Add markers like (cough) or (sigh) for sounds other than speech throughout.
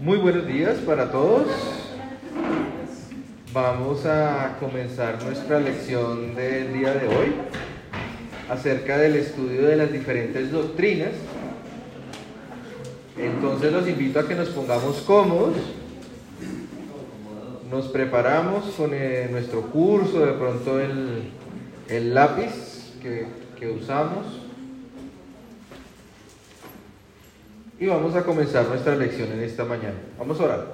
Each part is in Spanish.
Muy buenos días para todos. Vamos a comenzar nuestra lección del día de hoy acerca del estudio de las diferentes doctrinas. Entonces los invito a que nos pongamos cómodos, nos preparamos con eh, nuestro curso, de pronto el, el lápiz que, que usamos y vamos a comenzar nuestra lección en esta mañana. Vamos a orar.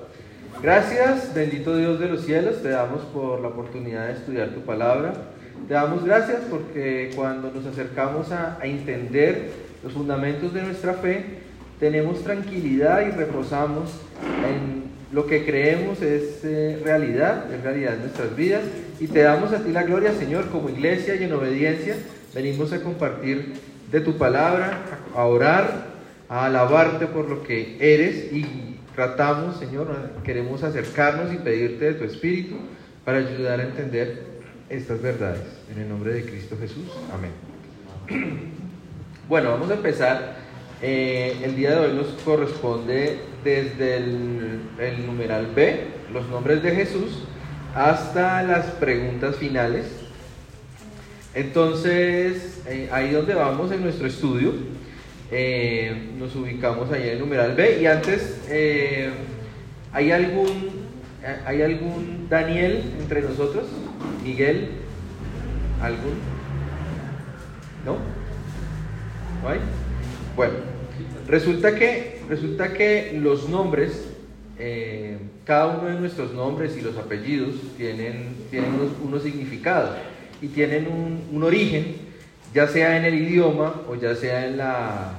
Gracias, bendito Dios de los cielos, te damos por la oportunidad de estudiar tu palabra. Te damos gracias porque cuando nos acercamos a, entender los fundamentos de nuestra fe, tenemos tranquilidad y reposamos en lo que creemos es eh, realidad, es realidad en nuestras vidas. Y te damos a ti la gloria, Señor, como iglesia y en obediencia. Venimos a compartir de tu palabra, a orar, a alabarte por lo que eres y tratamos, Señor, queremos acercarnos y pedirte de tu Espíritu para ayudar a entender estas verdades. En el nombre de Cristo Jesús. Amén. Bueno, vamos a empezar. Eh, el día de hoy nos corresponde desde el, numeral B, los nombres de Jesús, hasta las preguntas finales. Entonces, eh, ahí donde vamos en nuestro estudio, eh, nos ubicamos ahí en el numeral B. Y antes, eh, ¿hay algún, ¿hay algún Daniel entre nosotros? ¿Miguel? ¿Algún? ¿No? ¿No hay? Bueno, resulta que, resulta que los nombres, eh, cada uno de nuestros nombres y los apellidos tienen, tienen unos, significados y tienen un origen, ya sea en el idioma o ya sea en, la,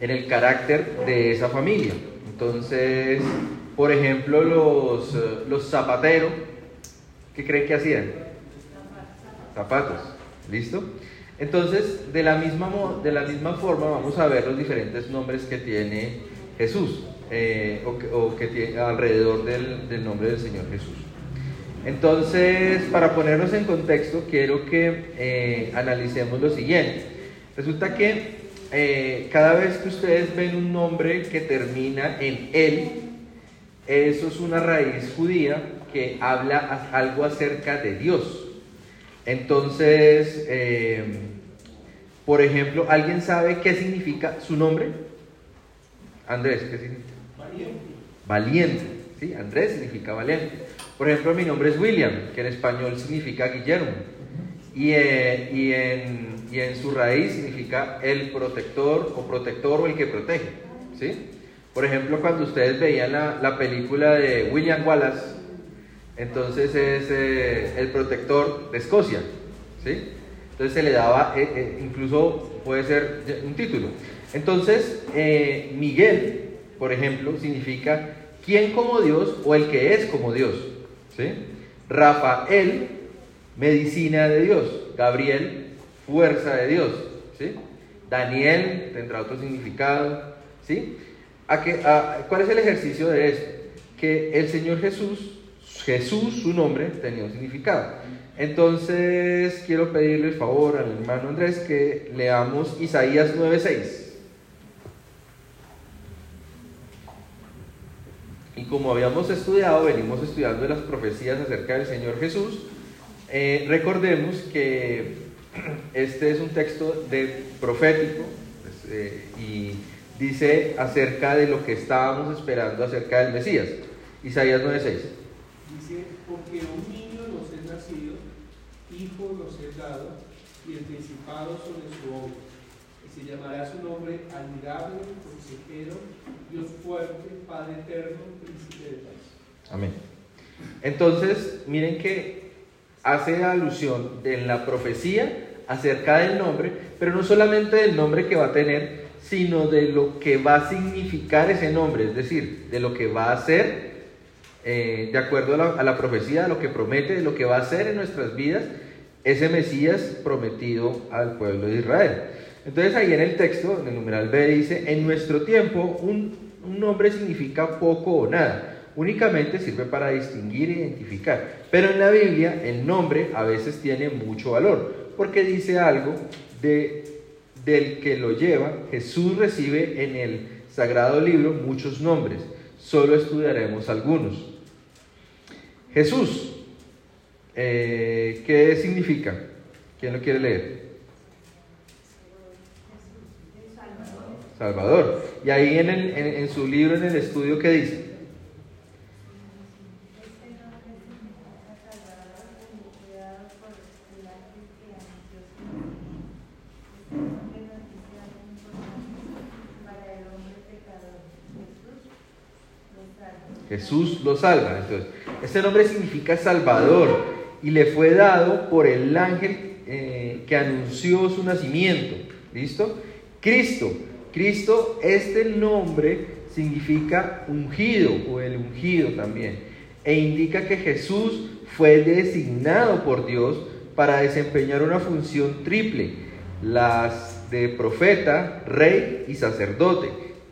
en el carácter de esa familia. Entonces, por ejemplo, los, los zapateros, ¿qué creen que hacían? Zapatos, ¿listo? Entonces, de la, misma, de la misma forma vamos a ver los diferentes nombres que tiene Jesús, eh, o, que, tiene alrededor del, del, nombre del Señor Jesús. Entonces, para ponernos en contexto, quiero que eh, analicemos lo siguiente. Resulta que eh, cada vez que ustedes ven un nombre que termina en él, eso es una raíz judía que habla algo acerca de Dios. Entonces, eh, por ejemplo, ¿alguien sabe qué significa su nombre? Andrés, ¿qué significa? Valiente. Valiente, ¿sí? Andrés significa valiente. Por ejemplo, mi nombre es William, que en español significa Guillermo. Y, eh, y, en, su raíz significa el protector o protector o el que protege, ¿sí? Por ejemplo, cuando ustedes veían la, la película de William Wallace, entonces es eh, el protector de Escocia, ¿sí? Entonces se le daba, eh, incluso puede ser un título. Entonces, Miguel, por ejemplo, significa quien como Dios o el que es como Dios, Rafael, medicina de Dios. Gabriel, fuerza de Dios. Daniel tendrá otro significado, ¿sí? ¿A qué, a, ¿Cuál es el ejercicio de esto? Que el Señor Jesús Jesús, su nombre, tenía un significado. Entonces, quiero pedirle el favor al hermano Andrés que leamos Isaías 9:6. Y como habíamos estudiado, venimos estudiando las profecías acerca del Señor Jesús, eh, recordemos que (clears throat) este es un texto de profético pues, eh, y dice acerca de lo que estábamos esperando acerca del Mesías. Isaías 9:6. Dice, porque un niño nos es nacido, hijo nos es dado, y el principado sobre su hombro. Y se llamará su nombre admirable, consejero, Dios fuerte, Padre eterno, príncipe de paz. Amén. Entonces, miren que hace alusión en la profecía acerca del nombre, pero no solamente del nombre que va a tener, sino de lo que va a significar ese nombre, es decir, de lo que va a ser eh, de acuerdo a la, profecía, lo que promete, de lo que va a hacer en nuestras vidas ese Mesías prometido al pueblo de Israel. Entonces ahí en el texto, en el numeral B dice, en nuestro tiempo un, un nombre significa poco o nada, únicamente sirve para distinguir e identificar. Pero en la Biblia el nombre a veces tiene mucho valor, porque dice algo de, del que lo lleva. Jesús recibe en el sagrado libro muchos nombres, solo estudiaremos algunos. Jesús, eh, ¿qué significa? ¿Quién lo quiere leer? Salvador. Y ahí en, en su libro, en el estudio, ¿qué dice? Jesús lo salva. Entonces, este nombre significa Salvador y le fue dado por el ángel eh, que anunció su nacimiento. ¿Listo? Cristo. Cristo, este nombre significa ungido o el ungido también. E indica que Jesús fue designado por Dios para desempeñar una función triple, las de profeta, rey y sacerdote.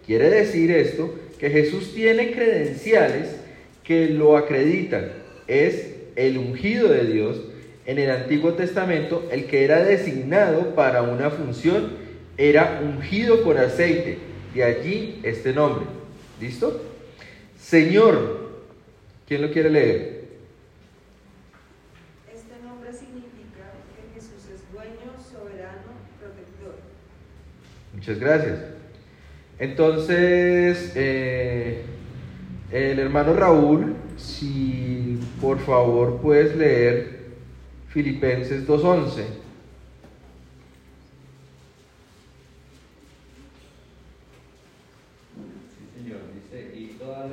Quiere decir esto que Jesús tiene credenciales que lo acreditan. Es el ungido de Dios en el Antiguo Testamento, el que era designado para una función, era ungido con aceite. De allí este nombre. ¿Listo? Señor, ¿quién lo quiere leer? Este nombre significa que Jesús es dueño, soberano, protector. Muchas gracias. Entonces, eh, el hermano Raúl, si por favor puedes leer Filipenses 2.11. Sí, Señor, dice, y toda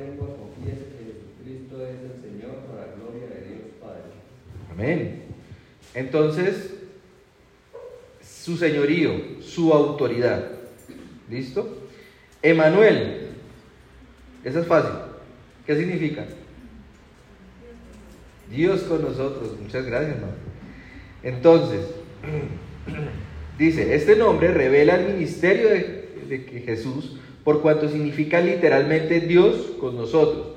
lengua confiese que Jesucristo es el Señor para la gloria de Dios Padre. Amén. Entonces, su señorío, su autoridad. ¿Listo? Emanuel. Eso es fácil. ¿Qué significa? Dios con nosotros. Muchas gracias, Entonces, (clears throat) dice, este nombre revela el ministerio de, de que Jesús, por cuanto significa literalmente Dios con nosotros.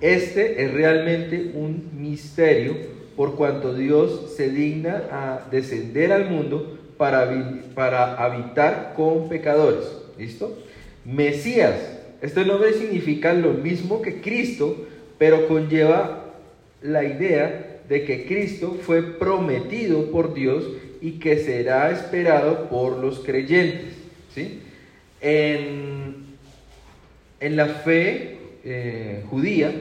Este es realmente un misterio, por cuanto Dios se digna a descender al mundo para, para habitar con pecadores. ¿Listo? Mesías. Este nombre significa lo mismo que Cristo, pero conlleva la idea de que Cristo fue prometido por Dios y que será esperado por los creyentes. ¿sí? En, la fe eh, judía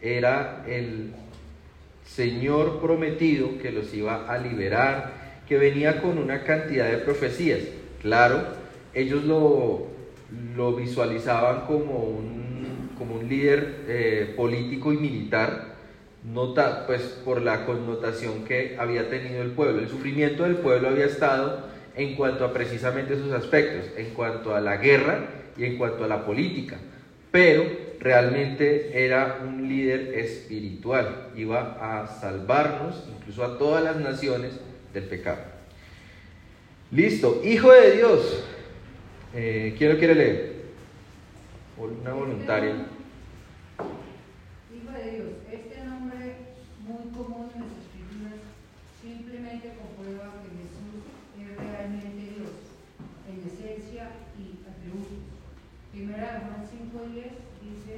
era el Señor prometido que los iba a liberar, que venía con una cantidad de profecías. Claro, ellos lo, lo visualizaban como un, como un líder eh, político y militar, nota, pues por la connotación que había tenido el pueblo. El sufrimiento del pueblo había estado en cuanto a precisamente esos aspectos, en cuanto a la guerra y en cuanto a la política, pero realmente era un líder espiritual, iba a salvarnos, incluso a todas las naciones, del pecado. Listo, hijo de Dios, eh, ¿Quién lo quiere leer? Una voluntaria. Hijo de Dios, este nombre muy común en las escrituras simplemente comprueba que Jesús es realmente Dios, en esencia y atributos. Primera Juan 5.10 dice,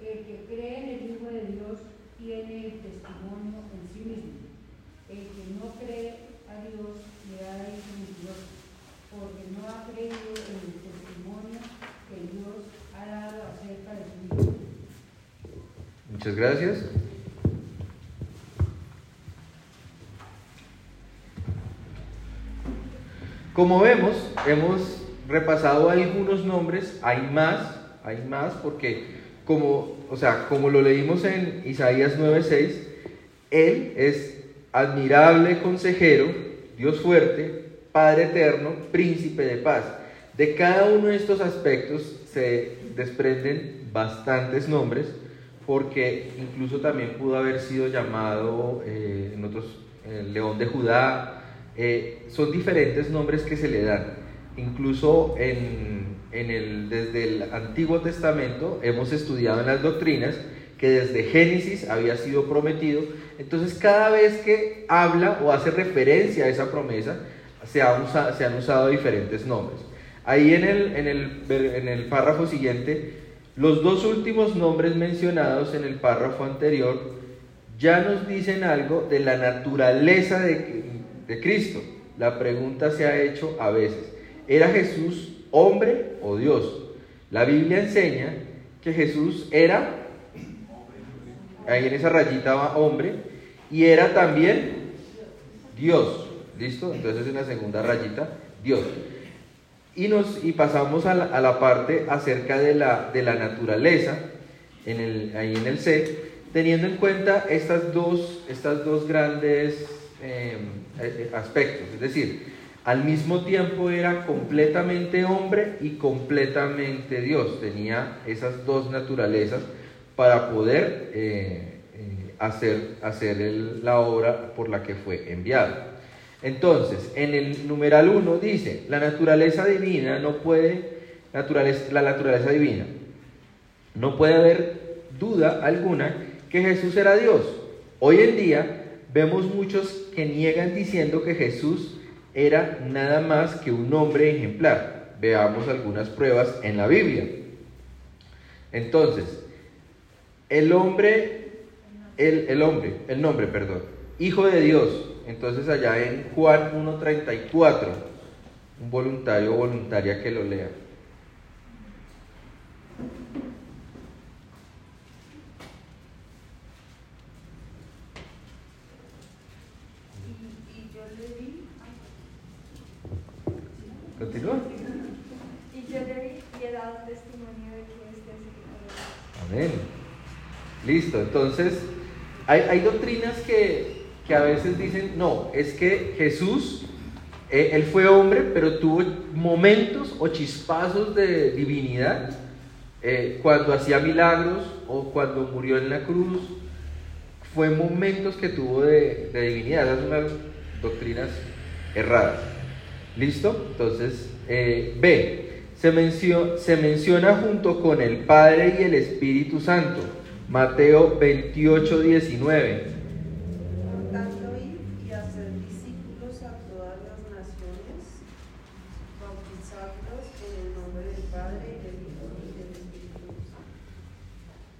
el que cree en el Hijo de Dios tiene el testimonio en sí mismo. El que no cree a Dios le da el mentiroso porque no ha creído en el testimonio que Dios ha dado acerca de su Hijo. Muchas gracias. Como vemos, hemos repasado algunos nombres, hay más, hay más porque como, o sea, como lo leímos en Isaías 9:6, él es admirable consejero, Dios fuerte, Padre eterno, príncipe de paz. De cada uno de estos aspectos se desprenden bastantes nombres, porque incluso también pudo haber sido llamado eh, en otros León de Judá. Eh, son diferentes nombres que se le dan. Incluso en, en el, desde el Antiguo Testamento hemos estudiado en las doctrinas que desde Génesis había sido prometido. Entonces cada vez que habla o hace referencia a esa promesa, se, han usado diferentes nombres. Ahí en el, en el, en el párrafo siguiente, los dos últimos nombres mencionados en el párrafo anterior ya nos dicen algo de la naturaleza de, de Cristo. La pregunta se ha hecho a veces, ¿era Jesús hombre o Dios? La Biblia enseña que Jesús era, ahí en esa rayita va hombre, y era también Dios. ¿Listo? Entonces en la segunda rayita, Dios. Y, nos, y pasamos a la, a la parte acerca de la, de la naturaleza, en el, ahí en el C, teniendo en cuenta estas dos, estas dos grandes eh, eh, aspectos. Es decir, al mismo tiempo era completamente hombre y completamente Dios. Tenía esas dos naturalezas para poder eh, eh, hacer, hacer la obra por la que fue enviado. Entonces, en el numeral 1 dice, la naturaleza divina no puede, la naturaleza divina, no puede haber duda alguna que Jesús era Dios. Hoy en día vemos muchos que niegan diciendo que Jesús era nada más que un hombre ejemplar. Veamos algunas pruebas en la Biblia. Entonces, el hombre, el, el hombre, el nombre, perdón, hijo de Dios. Entonces allá en Juan 1.34, un voluntario o voluntaria que lo lea. Y, y yo le di, Continúa. y yo le di y he dado testimonio de que este es el Hijo de Dios. Amén. Listo, entonces hay, doctrinas que, que a veces dicen, no, es que Jesús, eh, él fue hombre, pero tuvo momentos o chispazos de divinidad eh, cuando hacía milagros o cuando murió en la cruz. Fue momentos que tuvo de, divinidad. Esas son unas doctrinas erradas. ¿Listo? Entonces, eh, B. Se, mencio- se menciona junto con el Padre y el Espíritu Santo. Mateo 28, 19. Por tanto, ir y hacer discípulos a todas las naciones, bautizándolos en el nombre del Padre, del Hijo y del Espíritu Santo.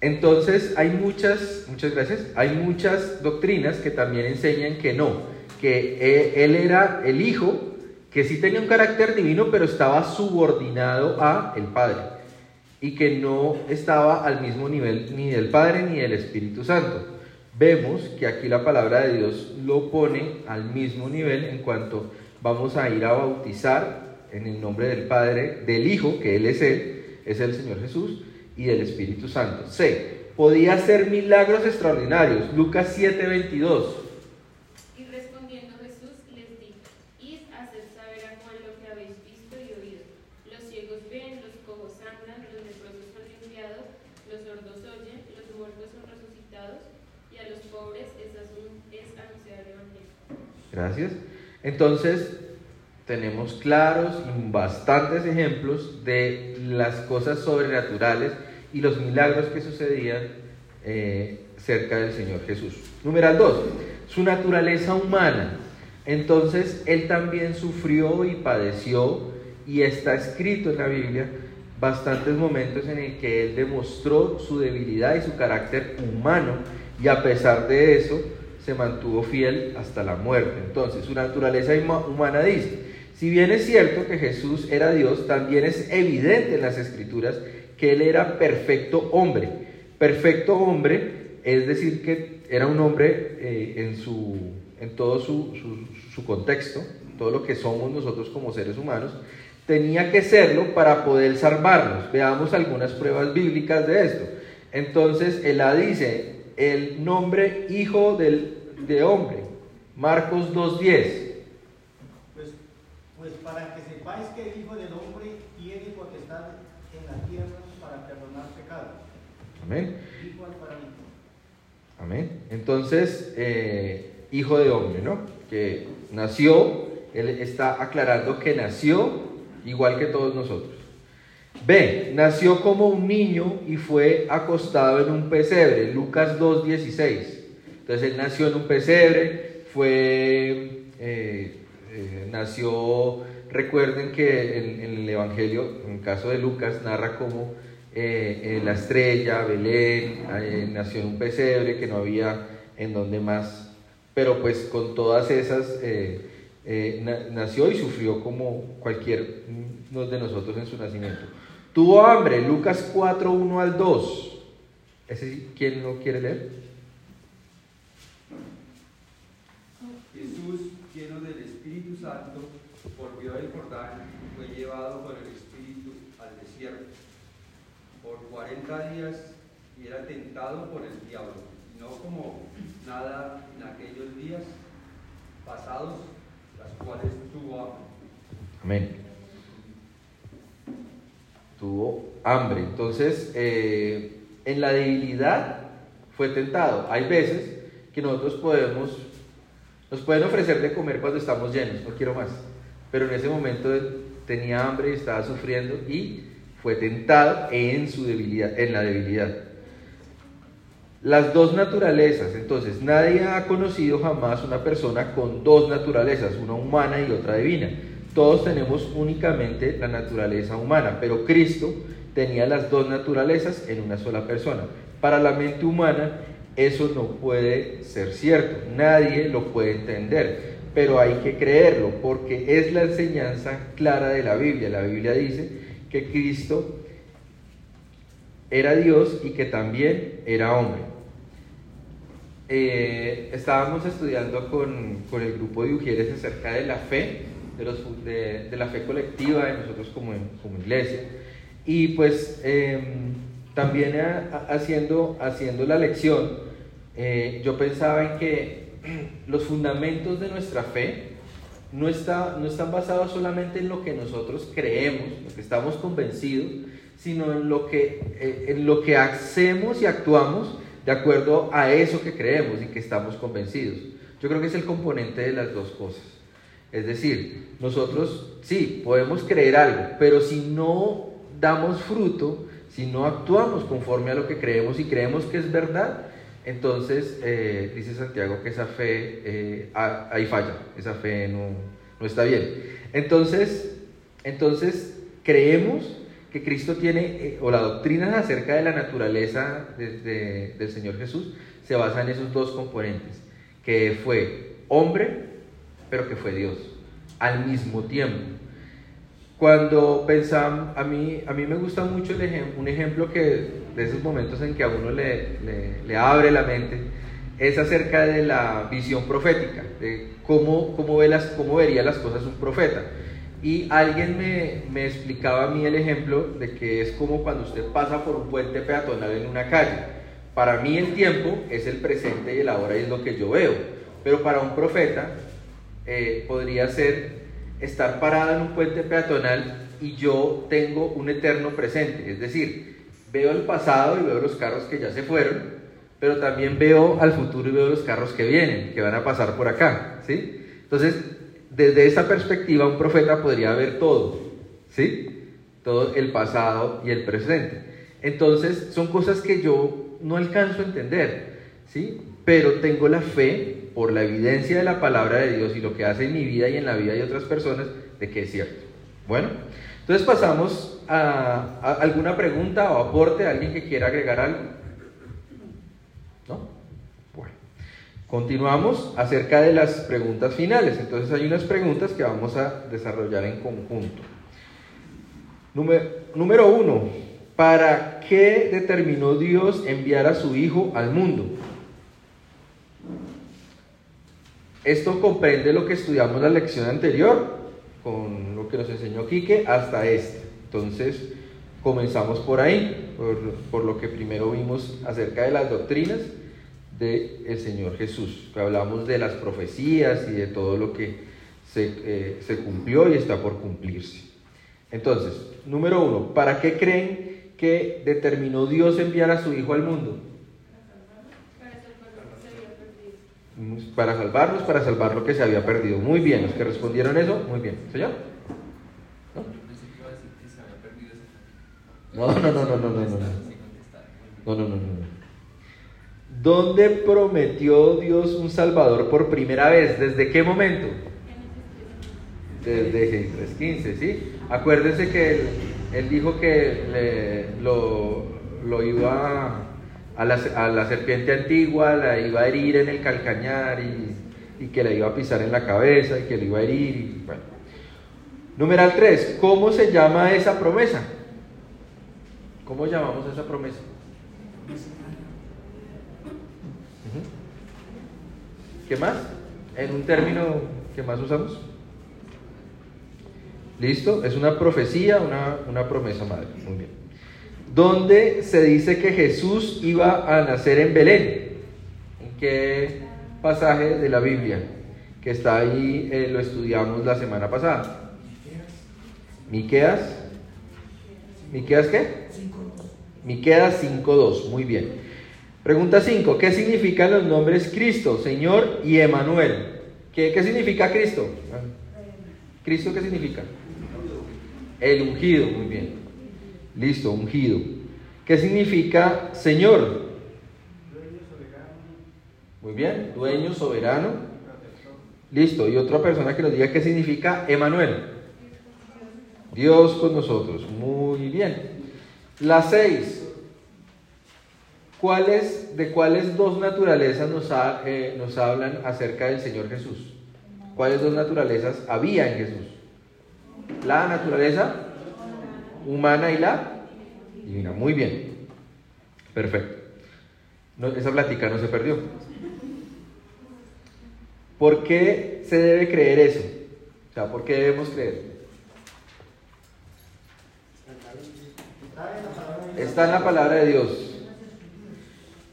Entonces hay muchas, muchas gracias, hay muchas doctrinas que también enseñan que no, que eh, él era el hijo, que sí tenía un carácter divino, pero estaba subordinado a el Padre y que no estaba al mismo nivel ni del Padre ni del Espíritu Santo. Vemos que aquí la palabra de Dios lo pone al mismo nivel en cuanto vamos a ir a bautizar en el nombre del Padre, del Hijo, que Él es Él, es el Señor Jesús, y del Espíritu Santo. C. Podía hacer milagros extraordinarios. Lucas 7:22. Y respondiendo Jesús les dijo, Id a hacer saber a Juan lo que habéis visto y oído. Los ciegos ven, los cojos andan, los leprosos son limpiados, los sordos oyen, los muertos son resucitados, y a los pobres es, asun- es anunciar el Evangelio. Entonces, tenemos claros y bastantes ejemplos de las cosas sobrenaturales y los milagros que sucedían eh, cerca del Señor Jesús. Numeral 2. Su naturaleza humana. Entonces, Él también sufrió y padeció y está escrito en la Biblia bastantes momentos en el que Él demostró su debilidad y su carácter humano y a pesar de eso se mantuvo fiel hasta la muerte. Entonces, su naturaleza huma- humana dice, si bien es cierto que Jesús era Dios, también es evidente en las escrituras que Él era perfecto hombre. Perfecto hombre es decir que era un hombre eh, en, su, en todo su, su- su contexto, todo lo que somos nosotros como seres humanos, tenía que serlo para poder salvarnos. Veamos algunas pruebas bíblicas de esto. Entonces, Elá dice, el nombre hijo del, de hombre, Marcos 2.10. Pues, pues para que sepáis que el Hijo del Hombre tiene potestad en la tierra para perdonar pecados. Amén. Dijo al. Amén. Entonces, eh, hijo de hombre, ¿no? Que nació, él está aclarando que nació igual que todos nosotros. B, nació como un niño y fue acostado en un pesebre, Lucas 2.16. Entonces él nació en un pesebre, fue, eh, eh, nació recuerden que en, el Evangelio, en el caso de Lucas, narra cómo eh, la estrella, Belén, nació en un pesebre que no había en donde más, pero pues con todas esas eh, na- nació y sufrió como cualquier de nosotros en su nacimiento. Tuvo hambre, Lucas 4, 1 al 2. ¿Ese? ¿Quién lo quiere leer? Jesús, lleno del Espíritu Santo, volvió del Jordán y fue llevado por el Espíritu al desierto por 40 días y era tentado por el diablo. No como nada en aquellos días pasados, las tuvo hambre. Amén. Tuvo hambre. Entonces, eh, en la debilidad fue tentado. Hay veces que nosotros podemos, nos pueden ofrecer de comer cuando estamos llenos, no quiero más. Pero en ese momento tenía hambre y estaba sufriendo y fue tentado en su debilidad, en la debilidad. Las dos naturalezas, entonces nadie ha conocido jamás una persona con dos naturalezas, una humana y otra divina. Todos tenemos únicamente la naturaleza humana, pero Cristo tenía las dos naturalezas en una sola persona. Para la mente humana eso no puede ser cierto, nadie lo puede entender, pero hay que creerlo porque es la enseñanza clara de la Biblia. La Biblia dice que Cristo era Dios y que también era hombre. Eh, estábamos estudiando con, con el grupo de Ujieres acerca de la fe, de, los, de, de la fe colectiva de nosotros como, como iglesia. Y pues eh, también a- a- haciendo, haciendo la lección, eh, yo pensaba en que (clears throat) los fundamentos de nuestra fe no, está, no están basados solamente en lo que nosotros creemos, lo que estamos convencidos, sino en lo que, eh, en lo que hacemos y actuamos de acuerdo a eso que creemos y que estamos convencidos. Yo creo que es el componente de las dos cosas. Es decir, nosotros sí, podemos creer algo, pero si no damos fruto, si no actuamos conforme a lo que creemos y creemos que es verdad, entonces eh, dice Santiago que esa fe eh, ah, ahí falla, esa fe no, no está bien. Entonces, entonces creemos que Cristo tiene, eh, o la doctrina acerca de la naturaleza de- de- del Señor Jesús se basa en esos dos componentes, que fue hombre, pero que fue Dios, al mismo tiempo. Cuando pensamos, a mí, a mí me gusta mucho el ejem- un ejemplo que de esos momentos en que a uno le, le- le abre la mente, es acerca de la visión profética, de cómo, cómo, ve las, cómo vería las cosas un profeta. Y alguien me, me explicaba a mí el ejemplo de que es como cuando usted pasa por un puente peatonal en una calle. Para mí el tiempo es el presente y el ahora es lo que yo veo. Pero para un profeta eh, podría ser estar parado en un puente peatonal y yo tengo un eterno presente. Es decir, veo el pasado y veo los carros que ya se fueron, pero también veo al futuro y veo los carros que vienen, que van a pasar por acá. ¿sí? Entonces, desde esa perspectiva, un profeta podría ver todo, ¿sí? Todo el pasado y el presente. Entonces, son cosas que yo no alcanzo a entender, ¿sí? Pero tengo la fe por la evidencia de la palabra de Dios y lo que hace en mi vida y en la vida de otras personas de que es cierto. Bueno, entonces pasamos a, a alguna pregunta o aporte, alguien que quiera agregar algo. ¿No? Bueno. Continuamos acerca de las preguntas finales. Entonces hay unas preguntas que vamos a desarrollar en conjunto. Número, uno, ¿para qué determinó Dios enviar a su Hijo al mundo? Esto comprende lo que estudiamos la lección anterior, con lo que nos enseñó Quique, hasta este. Entonces, comenzamos por ahí, por lo que primero vimos acerca de las doctrinas del Señor Jesús. Que hablamos de las profecías y de todo lo que se, eh, se cumplió y está por cumplirse. Entonces, número uno, ¿para qué creen que determinó Dios enviar a su Hijo al mundo? Para salvarnos, para salvar lo que se había perdido. Muy bien, los que respondieron eso, muy bien. ¿Señor? No, no, no, no. No, no, no, no. ¿Dónde prometió Dios un Salvador por primera vez? ¿Desde qué momento? Desde 3.15, ¿sí? Acuérdense que él, dijo que le- lo, lo iba a la, a la serpiente antigua, la iba a herir en el calcañar y, y que la iba a pisar en la cabeza y que le iba a herir. Y, bueno. Numeral 3. ¿Cómo se llama esa promesa? ¿Cómo llamamos esa promesa? ¿Qué más? En un término que más usamos. ¿Listo? Es una profecía, una, una promesa madre. Muy bien. Donde se dice que Jesús iba a nacer en Belén. ¿En qué pasaje de la Biblia? Que está ahí, eh, lo estudiamos la semana pasada. Miqueas. ¿Miqueas qué? Miqueas 5.2. Muy bien. Pregunta 5. ¿Qué significan los nombres Cristo, Señor y Emanuel? ¿Qué, qué significa Cristo? ¿Cristo qué significa? El ungido, muy bien. Listo, ungido. ¿Qué significa Señor? Muy bien, dueño, soberano. Listo, y otra persona que nos diga qué significa Emanuel. Dios con nosotros. Muy bien. La 6. ¿Cuáles, ¿De cuáles dos naturalezas eh, nos hablan acerca del Señor Jesús? ¿Cuáles dos naturalezas había en Jesús? La naturaleza humana y la divina. Muy bien. Perfecto. No, esa plática no se perdió. ¿Por qué se debe creer eso? O sea, ¿por qué debemos creer? Está en la palabra de Dios.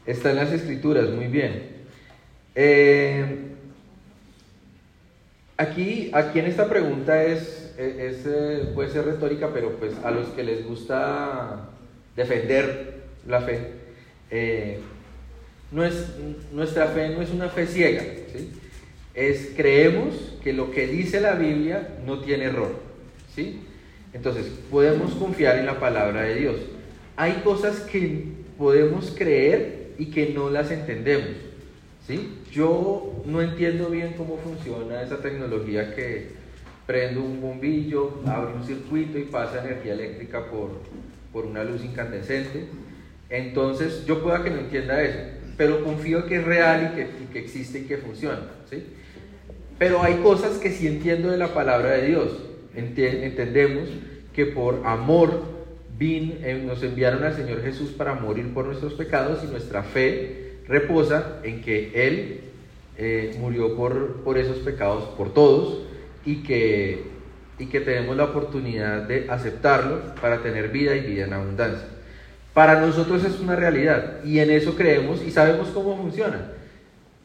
Está en las escrituras, muy bien. Eh, aquí, aquí en esta pregunta es, es, eh, puede ser retórica, pero pues a los que les gusta defender la fe, eh, no es, nuestra fe no es una fe ciega, ¿sí? es creemos que lo que dice la Biblia no tiene error, ¿sí? Entonces, podemos confiar en la palabra de Dios. Hay cosas que podemos creer y que no las entendemos, ¿sí? Yo no entiendo bien cómo funciona esa tecnología que prendo un bombillo, abre un circuito y pasa energía eléctrica por, por una luz incandescente. Entonces, yo pueda que no entienda eso, pero confío que es real y que, y que existe y que funciona, ¿sí? Pero hay cosas que sí entiendo de la palabra de Dios. Enti- entendemos que por amor vin- eh, nos enviaron al Señor Jesús para morir por nuestros pecados y nuestra fe reposa en que Él eh, murió por, por esos pecados, por todos, y que, y que tenemos la oportunidad de aceptarlo para tener vida y vida en abundancia. Para nosotros es una realidad y en eso creemos y sabemos cómo funciona.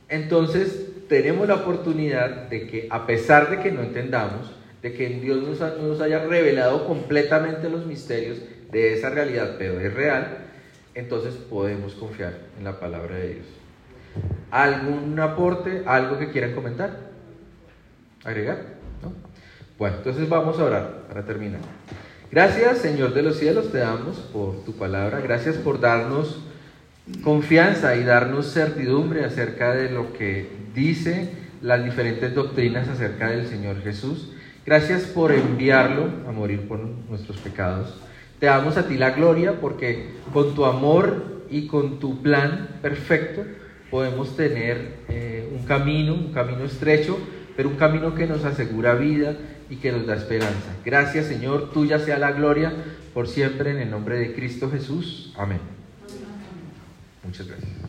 Entonces tenemos la oportunidad de que a pesar de que no entendamos, de que Dios nos, nos haya revelado completamente los misterios de esa realidad, pero es real, entonces podemos confiar en la palabra de Dios. ¿Algún aporte, algo que quieran comentar? ¿Agregar? ¿No? Bueno, entonces vamos a orar para terminar. Gracias, Señor de los cielos, te damos por tu palabra. Gracias por darnos confianza y darnos certidumbre acerca de lo que dice las diferentes doctrinas acerca del Señor Jesús. Gracias por enviarlo a morir por nuestros pecados. Te damos a ti la gloria porque con tu amor y con tu plan perfecto podemos tener eh, un camino, un camino estrecho, pero un camino que nos asegura vida y que nos da esperanza. Gracias Señor, tuya sea la gloria por siempre en el nombre de Cristo Jesús. Amén. Muchas gracias.